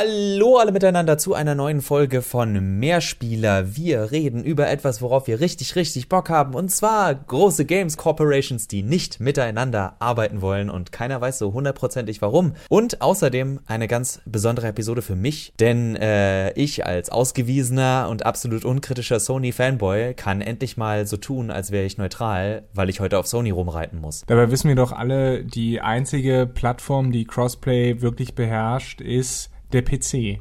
Hallo alle miteinander zu einer neuen Folge von Mehrspieler. Wir reden über etwas, worauf wir richtig, richtig Bock haben. Und zwar große Games Corporations, die nicht miteinander arbeiten wollen. Und keiner weiß so hundertprozentig warum. Und außerdem eine ganz besondere Episode für mich. Denn äh, ich als ausgewiesener und absolut unkritischer Sony-Fanboy kann endlich mal so tun, als wäre ich neutral, weil ich heute auf Sony rumreiten muss. Dabei wissen wir doch alle, die einzige Plattform, die Crossplay wirklich beherrscht, ist der PC.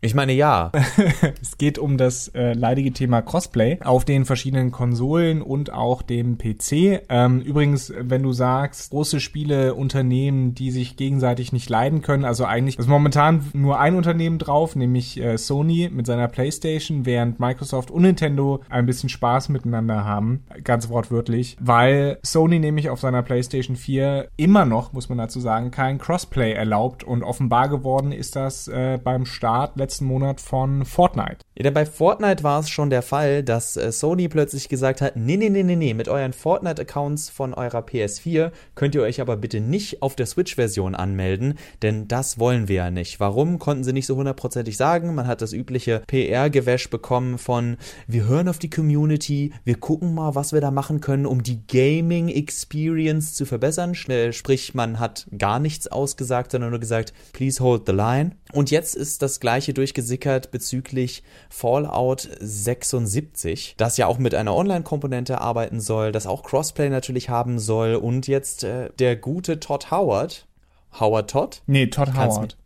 Ich meine ja. es geht um das äh, leidige Thema Crossplay auf den verschiedenen Konsolen und auch dem PC. Ähm, übrigens, wenn du sagst, große Spiele, Unternehmen, die sich gegenseitig nicht leiden können, also eigentlich ist momentan nur ein Unternehmen drauf, nämlich äh, Sony mit seiner PlayStation, während Microsoft und Nintendo ein bisschen Spaß miteinander haben, ganz wortwörtlich, weil Sony nämlich auf seiner PlayStation 4 immer noch, muss man dazu sagen, kein Crossplay erlaubt und offenbar geworden ist das äh, beim Start letzten Monat von Fortnite. Ja, denn bei Fortnite war es schon der Fall, dass äh, Sony plötzlich gesagt hat, nee, nee, nee, nee, nee, mit euren Fortnite-Accounts von eurer PS4 könnt ihr euch aber bitte nicht auf der Switch-Version anmelden, denn das wollen wir ja nicht. Warum, konnten sie nicht so hundertprozentig sagen. Man hat das übliche PR-Gewäsch bekommen von, wir hören auf die Community, wir gucken mal, was wir da machen können, um die Gaming-Experience zu verbessern. Sprich, man hat gar nichts ausgesagt, sondern nur gesagt, please hold the line. Und jetzt ist das gleiche durchgesickert bezüglich Fallout 76, das ja auch mit einer Online-Komponente arbeiten soll, das auch Crossplay natürlich haben soll und jetzt äh, der gute Todd Howard. Howard Todd? Nee, Todd Howard.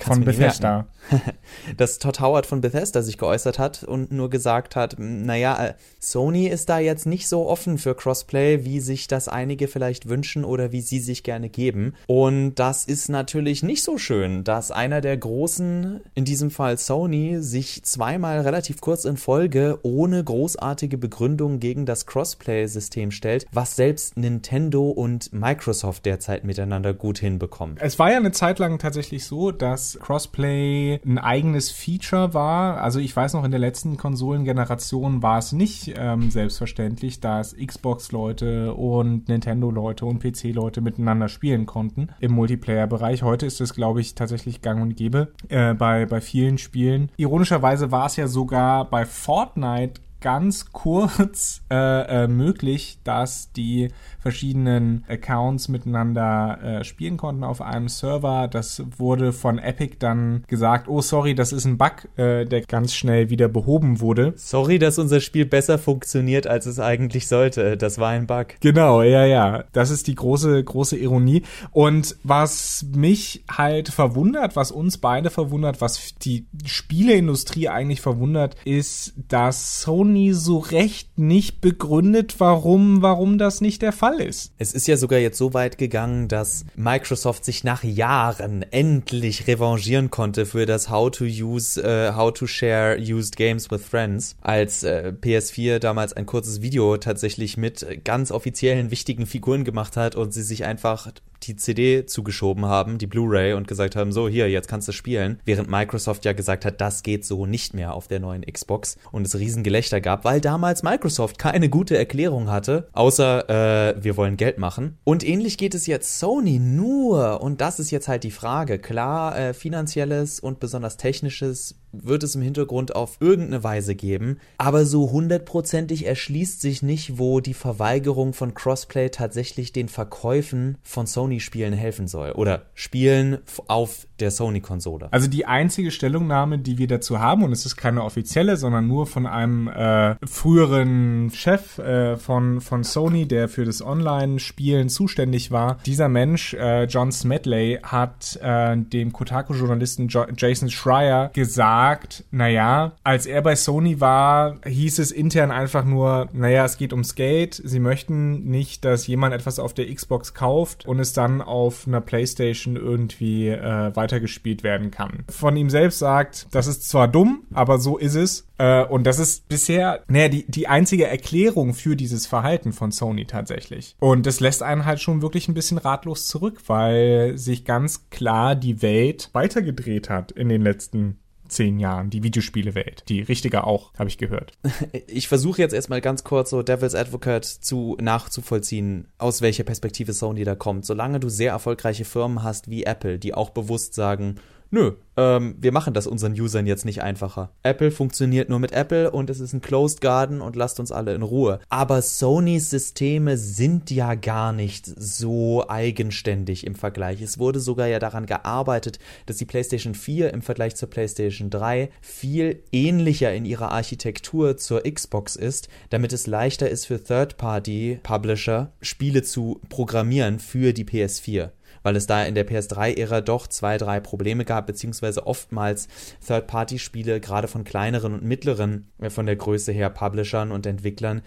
Von Bethesda. dass Todd Howard von Bethesda sich geäußert hat und nur gesagt hat, naja, äh, Sony ist da jetzt nicht so offen für Crossplay, wie sich das einige vielleicht wünschen oder wie sie sich gerne geben. Und das ist natürlich nicht so schön, dass einer der großen, in diesem Fall Sony, sich zweimal relativ kurz in Folge ohne großartige Begründung gegen das Crossplay-System stellt, was selbst Nintendo und Microsoft derzeit miteinander gut hinbekommen. Es war ja eine Zeit lang tatsächlich so, dass Crossplay ein eigenes Feature war. Also ich weiß noch, in der letzten Konsolengeneration war es nicht ähm, selbstverständlich, dass Xbox-Leute und Nintendo-Leute und PC-Leute miteinander spielen konnten im Multiplayer-Bereich. Heute ist es, glaube ich, tatsächlich gang und gäbe äh, bei, bei vielen Spielen. Ironischerweise war es ja sogar bei Fortnite ganz kurz äh, äh, möglich, dass die verschiedenen Accounts miteinander äh, spielen konnten auf einem Server. Das wurde von Epic dann gesagt, oh sorry, das ist ein Bug, äh, der ganz schnell wieder behoben wurde. Sorry, dass unser Spiel besser funktioniert, als es eigentlich sollte. Das war ein Bug. Genau, ja, ja. Das ist die große, große Ironie. Und was mich halt verwundert, was uns beide verwundert, was die Spieleindustrie eigentlich verwundert, ist, dass Sony Sony so recht nicht begründet, warum, warum das nicht der Fall ist. Es ist ja sogar jetzt so weit gegangen, dass Microsoft sich nach Jahren endlich revanchieren konnte für das How to Use, uh, How to Share Used Games with Friends, als äh, PS4 damals ein kurzes Video tatsächlich mit ganz offiziellen wichtigen Figuren gemacht hat und sie sich einfach die CD zugeschoben haben, die Blu-ray, und gesagt haben, so hier, jetzt kannst du spielen. Während Microsoft ja gesagt hat, das geht so nicht mehr auf der neuen Xbox und es Riesengelächter gab, weil damals Microsoft keine gute Erklärung hatte, außer äh, wir wollen Geld machen. Und ähnlich geht es jetzt Sony nur, und das ist jetzt halt die Frage. Klar, äh, finanzielles und besonders technisches wird es im Hintergrund auf irgendeine Weise geben, aber so hundertprozentig erschließt sich nicht, wo die Verweigerung von Crossplay tatsächlich den Verkäufen von Sony-Spielen helfen soll oder Spielen auf der Sony-Konsole. Also die einzige Stellungnahme, die wir dazu haben, und es ist keine offizielle, sondern nur von einem äh, früheren Chef äh, von, von Sony, der für das Online-Spielen zuständig war. Dieser Mensch, äh, John Smedley, hat äh, dem Kotaku-Journalisten jo Jason Schreier gesagt, sagt, naja, als er bei Sony war, hieß es intern einfach nur, naja, es geht ums Geld. Sie möchten nicht, dass jemand etwas auf der Xbox kauft und es dann auf einer Playstation irgendwie äh, weitergespielt werden kann. Von ihm selbst sagt, das ist zwar dumm, aber so ist es. Äh, und das ist bisher, naja, die, die einzige Erklärung für dieses Verhalten von Sony tatsächlich. Und das lässt einen halt schon wirklich ein bisschen ratlos zurück, weil sich ganz klar die Welt weitergedreht hat in den letzten zehn Jahren, die Videospielewelt. Die richtige auch, habe ich gehört. Ich versuche jetzt erstmal ganz kurz so Devil's Advocate zu nachzuvollziehen, aus welcher Perspektive Sony da kommt. Solange du sehr erfolgreiche Firmen hast wie Apple, die auch bewusst sagen, nö, ähm, wir machen das unseren Usern jetzt nicht einfacher. Apple funktioniert nur mit Apple und es ist ein Closed Garden und lasst uns alle in Ruhe. Aber Sonys Systeme sind ja gar nicht so eigenständig im Vergleich. Es wurde sogar ja daran gearbeitet, dass die PlayStation 4 im Vergleich zur PlayStation 3 viel ähnlicher in ihrer Architektur zur Xbox ist, damit es leichter ist für Third-Party-Publisher Spiele zu programmieren für die PS4 weil es da in der PS3-Ära doch zwei, drei Probleme gab, beziehungsweise oftmals Third-Party-Spiele, gerade von kleineren und mittleren, äh, von der Größe her, Publishern und Entwicklern,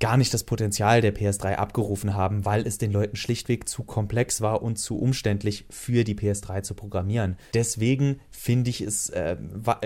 gar nicht das Potenzial der PS3 abgerufen haben, weil es den Leuten schlichtweg zu komplex war und zu umständlich für die PS3 zu programmieren. Deswegen finde ich es, äh,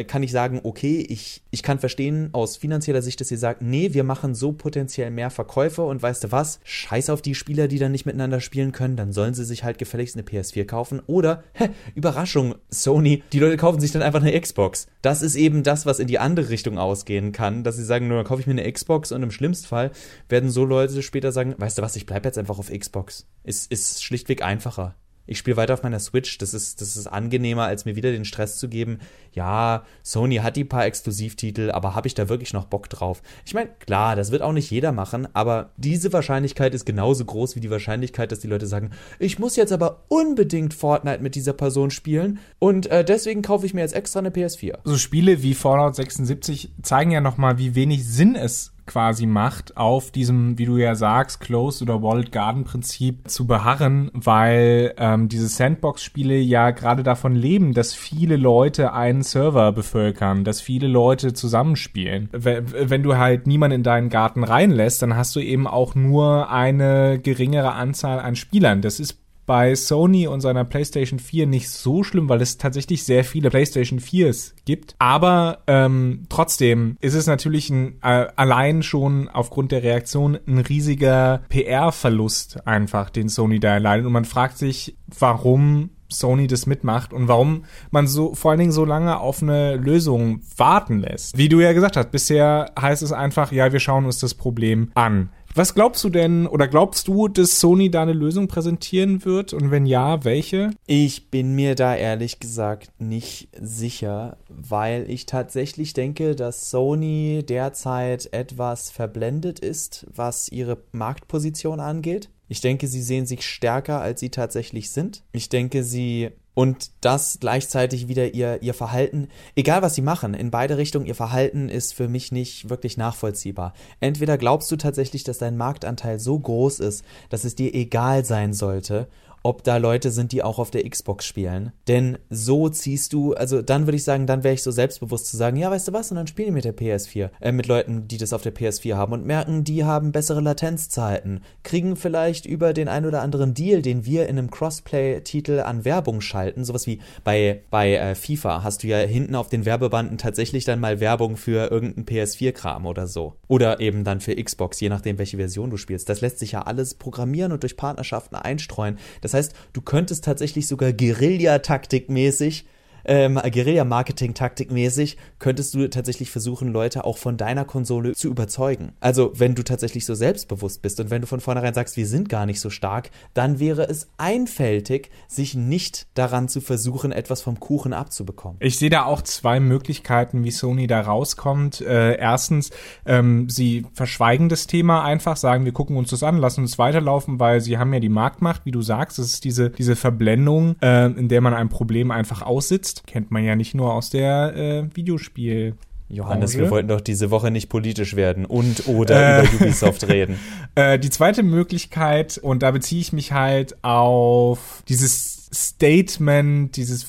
kann ich sagen, okay, ich, ich kann verstehen aus finanzieller Sicht, dass ihr sagt, nee, wir machen so potenziell mehr Verkäufe und weißt du was, scheiß auf die Spieler, die dann nicht miteinander spielen können, dann sollen sie sich halt gefälligst eine PS4 kaufen oder, hä, Überraschung, Sony, die Leute kaufen sich dann einfach eine Xbox. Das ist eben das, was in die andere Richtung ausgehen kann, dass sie sagen, nur dann kaufe ich mir eine Xbox und im schlimmsten Fall werden so Leute später sagen, weißt du was, ich bleibe jetzt einfach auf Xbox. Ist, ist schlichtweg einfacher ich spiele weiter auf meiner Switch. Das ist, das ist angenehmer, als mir wieder den Stress zu geben. Ja, Sony hat die paar Exklusivtitel, aber habe ich da wirklich noch Bock drauf? Ich meine, klar, das wird auch nicht jeder machen, aber diese Wahrscheinlichkeit ist genauso groß wie die Wahrscheinlichkeit, dass die Leute sagen, ich muss jetzt aber unbedingt Fortnite mit dieser Person spielen und äh, deswegen kaufe ich mir jetzt extra eine PS4. So Spiele wie Fallout 76 zeigen ja nochmal, wie wenig Sinn es quasi macht, auf diesem, wie du ja sagst, Closed oder Walled Garden Prinzip zu beharren, weil ähm, diese Sandbox-Spiele ja gerade davon leben, dass viele Leute einen Server bevölkern, dass viele Leute zusammenspielen. Wenn du halt niemanden in deinen Garten reinlässt, dann hast du eben auch nur eine geringere Anzahl an Spielern. Das ist bei Sony und seiner PlayStation 4 nicht so schlimm, weil es tatsächlich sehr viele PlayStation 4s gibt. Aber ähm, trotzdem ist es natürlich ein, äh, allein schon aufgrund der Reaktion ein riesiger PR-Verlust einfach, den Sony da erleidet. Und man fragt sich, warum Sony das mitmacht und warum man so vor allen Dingen so lange auf eine Lösung warten lässt. Wie du ja gesagt hast, bisher heißt es einfach, ja, wir schauen uns das Problem an. Was glaubst du denn oder glaubst du, dass Sony da eine Lösung präsentieren wird und wenn ja, welche? Ich bin mir da ehrlich gesagt nicht sicher, weil ich tatsächlich denke, dass Sony derzeit etwas verblendet ist, was ihre Marktposition angeht. Ich denke, sie sehen sich stärker, als sie tatsächlich sind. Ich denke, sie und das gleichzeitig wieder ihr, ihr Verhalten, egal was sie machen, in beide Richtungen, ihr Verhalten ist für mich nicht wirklich nachvollziehbar. Entweder glaubst du tatsächlich, dass dein Marktanteil so groß ist, dass es dir egal sein sollte, ob da Leute sind, die auch auf der Xbox spielen. Denn so ziehst du, also dann würde ich sagen, dann wäre ich so selbstbewusst zu sagen, ja, weißt du was, und dann spiele ich mit der PS4, äh, mit Leuten, die das auf der PS4 haben und merken, die haben bessere Latenzzeiten, kriegen vielleicht über den ein oder anderen Deal, den wir in einem Crossplay-Titel an Werbung schalten, sowas wie bei, bei äh, FIFA hast du ja hinten auf den Werbebanden tatsächlich dann mal Werbung für irgendeinen PS4-Kram oder so. Oder eben dann für Xbox, je nachdem, welche Version du spielst. Das lässt sich ja alles programmieren und durch Partnerschaften einstreuen. Das heißt, du könntest tatsächlich sogar Guerilla-Taktikmäßig ähm, Guerilla-Marketing-Taktik-mäßig könntest du tatsächlich versuchen, Leute auch von deiner Konsole zu überzeugen. Also, wenn du tatsächlich so selbstbewusst bist und wenn du von vornherein sagst, wir sind gar nicht so stark, dann wäre es einfältig, sich nicht daran zu versuchen, etwas vom Kuchen abzubekommen. Ich sehe da auch zwei Möglichkeiten, wie Sony da rauskommt. Äh, erstens, ähm, sie verschweigen das Thema einfach, sagen, wir gucken uns das an, lassen uns weiterlaufen, weil sie haben ja die Marktmacht, wie du sagst. Das ist diese, diese Verblendung, äh, in der man ein Problem einfach aussitzt kennt man ja nicht nur aus der äh, Videospiel. Johannes, wir wollten doch diese Woche nicht politisch werden und oder äh, über Ubisoft reden. Äh, die zweite Möglichkeit, und da beziehe ich mich halt auf dieses Statement, dieses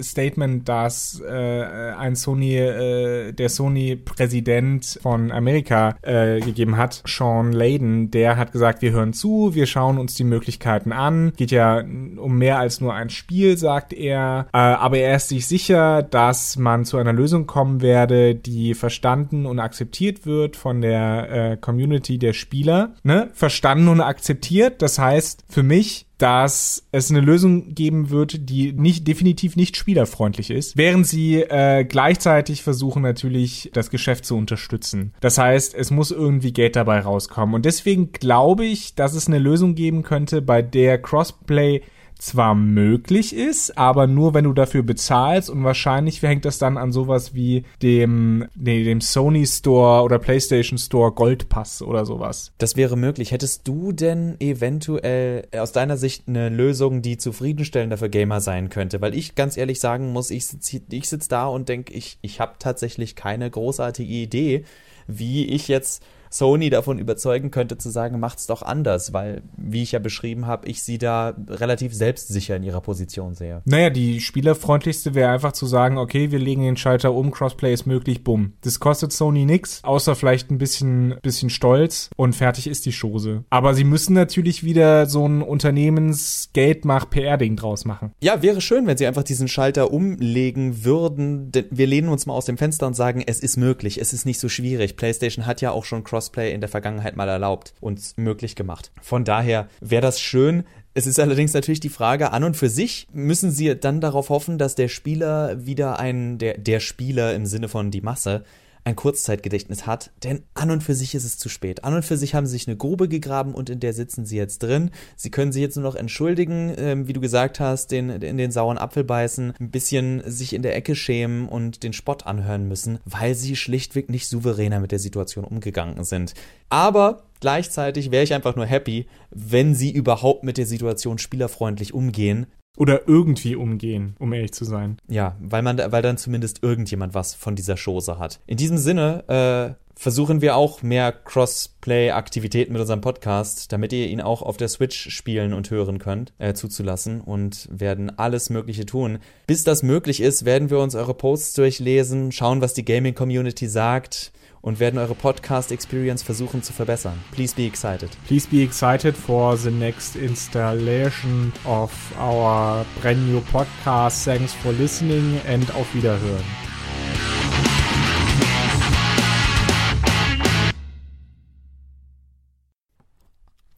Statement, das äh, ein Sony, äh, der Sony-Präsident von Amerika äh, gegeben hat, Sean Layden, der hat gesagt, wir hören zu, wir schauen uns die Möglichkeiten an. Geht ja um mehr als nur ein Spiel, sagt er. Äh, aber er ist sich sicher, dass man zu einer Lösung kommen werde, die verstanden und akzeptiert wird von der äh, Community der Spieler. Ne? Verstanden und akzeptiert. Das heißt, für mich dass es eine Lösung geben wird, die nicht definitiv nicht spielerfreundlich ist, während sie äh, gleichzeitig versuchen natürlich das Geschäft zu unterstützen. Das heißt, es muss irgendwie Geld dabei rauskommen und deswegen glaube ich, dass es eine Lösung geben könnte, bei der Crossplay zwar möglich ist, aber nur wenn du dafür bezahlst und wahrscheinlich hängt das dann an sowas wie dem, nee, dem Sony Store oder PlayStation Store Goldpass oder sowas. Das wäre möglich. Hättest du denn eventuell aus deiner Sicht eine Lösung, die zufriedenstellender für Gamer sein könnte? Weil ich ganz ehrlich sagen muss, ich sitze ich sitz da und denke, ich, ich habe tatsächlich keine großartige Idee, wie ich jetzt Sony davon überzeugen könnte zu sagen, macht's doch anders, weil, wie ich ja beschrieben habe, ich sie da relativ selbstsicher in ihrer Position sehe. Naja, die spielerfreundlichste wäre einfach zu sagen, okay, wir legen den Schalter um, Crossplay ist möglich, bumm. Das kostet Sony nix, außer vielleicht ein bisschen, bisschen Stolz und fertig ist die Chose. Aber sie müssen natürlich wieder so ein Unternehmensgeldmach-PR-Ding draus machen. Ja, wäre schön, wenn sie einfach diesen Schalter umlegen würden. Wir lehnen uns mal aus dem Fenster und sagen, es ist möglich, es ist nicht so schwierig. PlayStation hat ja auch schon Cross Crossplay in der Vergangenheit mal erlaubt und möglich gemacht. Von daher wäre das schön. Es ist allerdings natürlich die Frage, an und für sich müssen sie dann darauf hoffen, dass der Spieler wieder ein, der, der Spieler im Sinne von die Masse, ein Kurzzeitgedächtnis hat, denn an und für sich ist es zu spät. An und für sich haben sie sich eine Grube gegraben und in der sitzen sie jetzt drin. Sie können sich jetzt nur noch entschuldigen, ähm, wie du gesagt hast, den, in den sauren Apfel beißen, ein bisschen sich in der Ecke schämen und den Spott anhören müssen, weil sie schlichtweg nicht souveräner mit der Situation umgegangen sind. Aber gleichzeitig wäre ich einfach nur happy, wenn sie überhaupt mit der Situation spielerfreundlich umgehen, oder irgendwie umgehen, um ehrlich zu sein. Ja, weil man, weil dann zumindest irgendjemand was von dieser Chose hat. In diesem Sinne äh, versuchen wir auch mehr Crossplay-Aktivitäten mit unserem Podcast, damit ihr ihn auch auf der Switch spielen und hören könnt, äh, zuzulassen und werden alles Mögliche tun. Bis das möglich ist, werden wir uns eure Posts durchlesen, schauen, was die Gaming-Community sagt und werden eure Podcast Experience versuchen zu verbessern. Please be excited. Please be excited for the next installation of our brand new podcast. Thanks for listening and auf Wiederhören.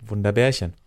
Wunderbärchen.